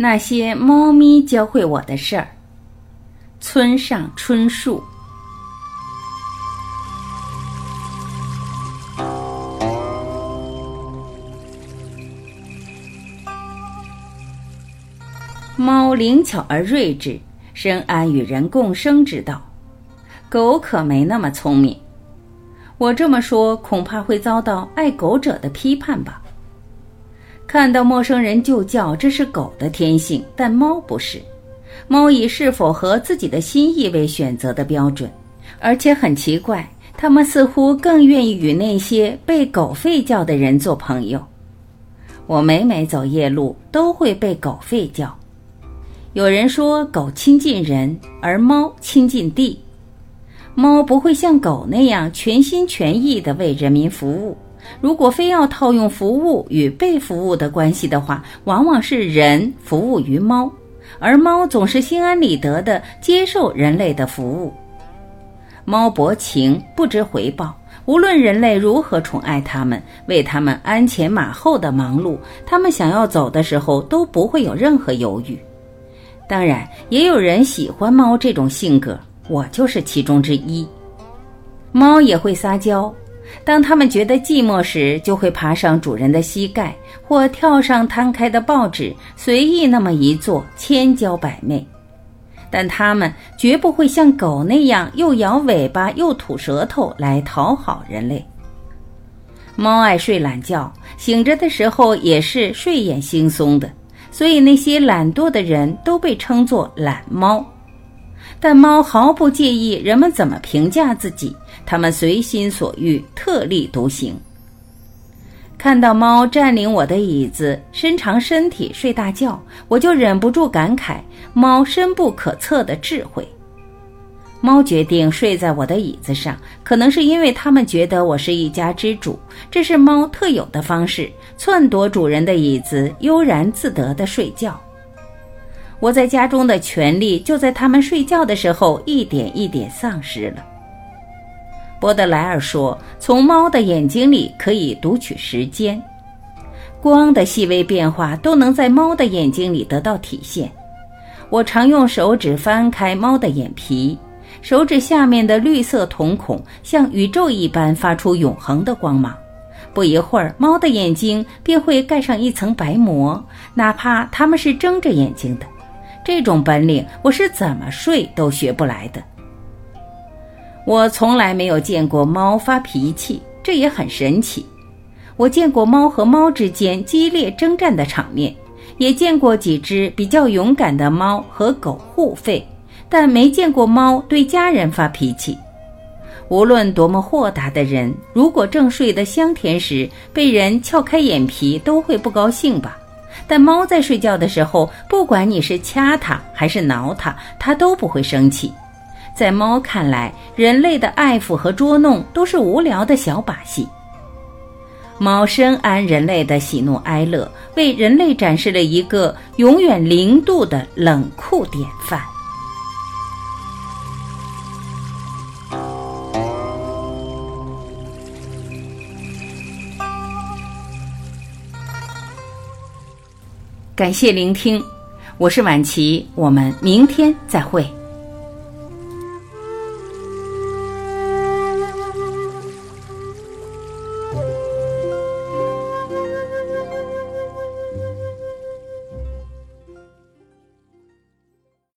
那些猫咪教会我的事儿。村上春树。猫灵巧而睿智，深谙与人共生之道。狗可没那么聪明。我这么说，恐怕会遭到爱狗者的批判吧。看到陌生人就叫，这是狗的天性，但猫不是。猫以是否合自己的心意为选择的标准，而且很奇怪，它们似乎更愿意与那些被狗吠叫的人做朋友。我每每走夜路，都会被狗吠叫。有人说，狗亲近人，而猫亲近地。猫不会像狗那样全心全意地为人民服务。如果非要套用服务与被服务的关系的话，往往是人服务于猫，而猫总是心安理得地接受人类的服务。猫薄情，不知回报，无论人类如何宠爱它们，为它们鞍前马后的忙碌，它们想要走的时候都不会有任何犹豫。当然，也有人喜欢猫这种性格，我就是其中之一。猫也会撒娇。当它们觉得寂寞时，就会爬上主人的膝盖，或跳上摊开的报纸，随意那么一坐，千娇百媚。但它们绝不会像狗那样又摇尾巴又吐舌头来讨好人类。猫爱睡懒觉，醒着的时候也是睡眼惺忪的，所以那些懒惰的人都被称作懒猫。但猫毫不介意人们怎么评价自己。它们随心所欲，特立独行。看到猫占领我的椅子，伸长身体睡大觉，我就忍不住感慨猫深不可测的智慧。猫决定睡在我的椅子上，可能是因为它们觉得我是一家之主，这是猫特有的方式，篡夺主人的椅子，悠然自得地睡觉。我在家中的权利，就在它们睡觉的时候一点一点丧失了。波德莱尔说：“从猫的眼睛里可以读取时间，光的细微变化都能在猫的眼睛里得到体现。”我常用手指翻开猫的眼皮，手指下面的绿色瞳孔像宇宙一般发出永恒的光芒。不一会儿，猫的眼睛便会盖上一层白膜，哪怕它们是睁着眼睛的。这种本领，我是怎么睡都学不来的。我从来没有见过猫发脾气，这也很神奇。我见过猫和猫之间激烈征战的场面，也见过几只比较勇敢的猫和狗互吠，但没见过猫对家人发脾气。无论多么豁达的人，如果正睡得香甜时被人撬开眼皮，都会不高兴吧？但猫在睡觉的时候，不管你是掐它还是挠它，它都不会生气。在猫看来，人类的爱抚和捉弄都是无聊的小把戏。猫深谙人类的喜怒哀乐，为人类展示了一个永远零度的冷酷典范。感谢聆听，我是晚琪，我们明天再会。